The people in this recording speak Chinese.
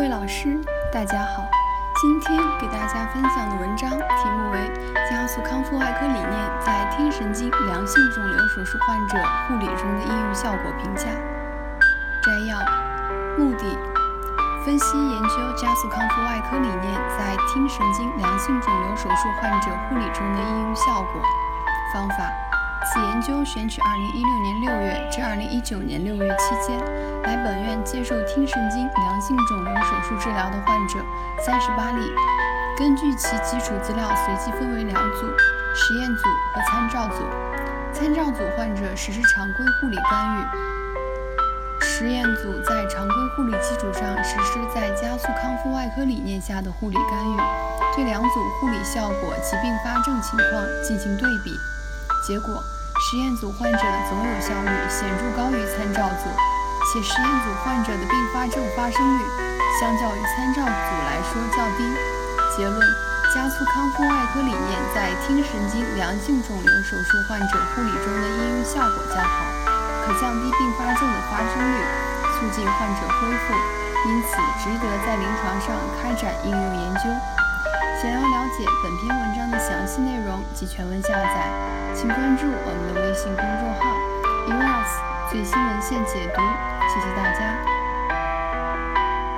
各位老师，大家好。今天给大家分享的文章题目为《加速康复外科理念在听神经良性肿瘤手术患者护理中的应用效果评价》。摘要：目的，分析研究加速康复外科理念在听神经良性肿瘤手术患者护理中的应用效果。方法。此研究选取2016年6月至2019年6月期间来本院接受听神经良性肿瘤手术治疗的患者38例，根据其基础资料随机分为两组：实验组和参照组。参照组患者实施常规护理干预，实验组在常规护理基础上实施在加速康复外科理念下的护理干预，对两组护理效果及并发症情况进行对比。结果。实验组患者的总有效率显著高于参照组，且实验组患者的并发症发生率相较于参照组来说较低。结论：加速康复外科理念在听神经良性肿瘤手术患者护理中的应用效果较好，可降低并发症的发生率，促进患者恢复，因此值得在临床上开展应用研究。想要了本篇文章的详细内容及全文下载，请关注我们的微信公众号 “eras 最新文献解读”。谢谢大家。